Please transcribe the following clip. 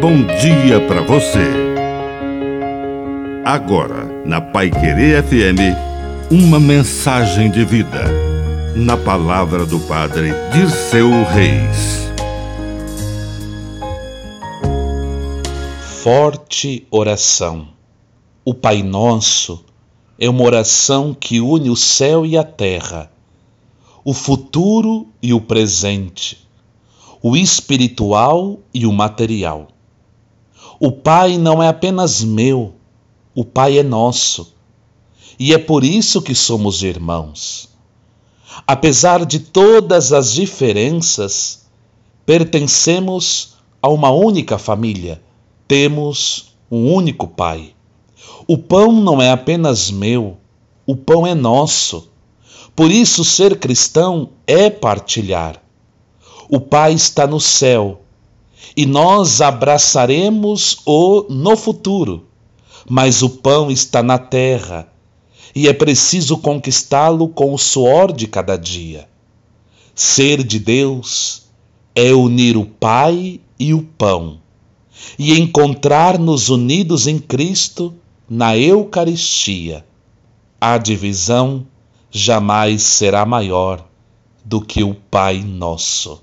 bom dia para você. Agora, na Pai Querer FM, uma mensagem de vida. Na palavra do Padre Dirceu Reis. Forte oração. O Pai Nosso é uma oração que une o céu e a terra, o futuro e o presente o espiritual e o material. O Pai não é apenas meu, o Pai é nosso. E é por isso que somos irmãos. Apesar de todas as diferenças, pertencemos a uma única família, temos um único Pai. O pão não é apenas meu, o pão é nosso. Por isso, ser cristão é partilhar. O Pai está no céu e nós abraçaremos-o no futuro, mas o pão está na terra e é preciso conquistá-lo com o suor de cada dia. Ser de Deus é unir o Pai e o pão e encontrar-nos unidos em Cristo na Eucaristia. A divisão jamais será maior do que o Pai Nosso.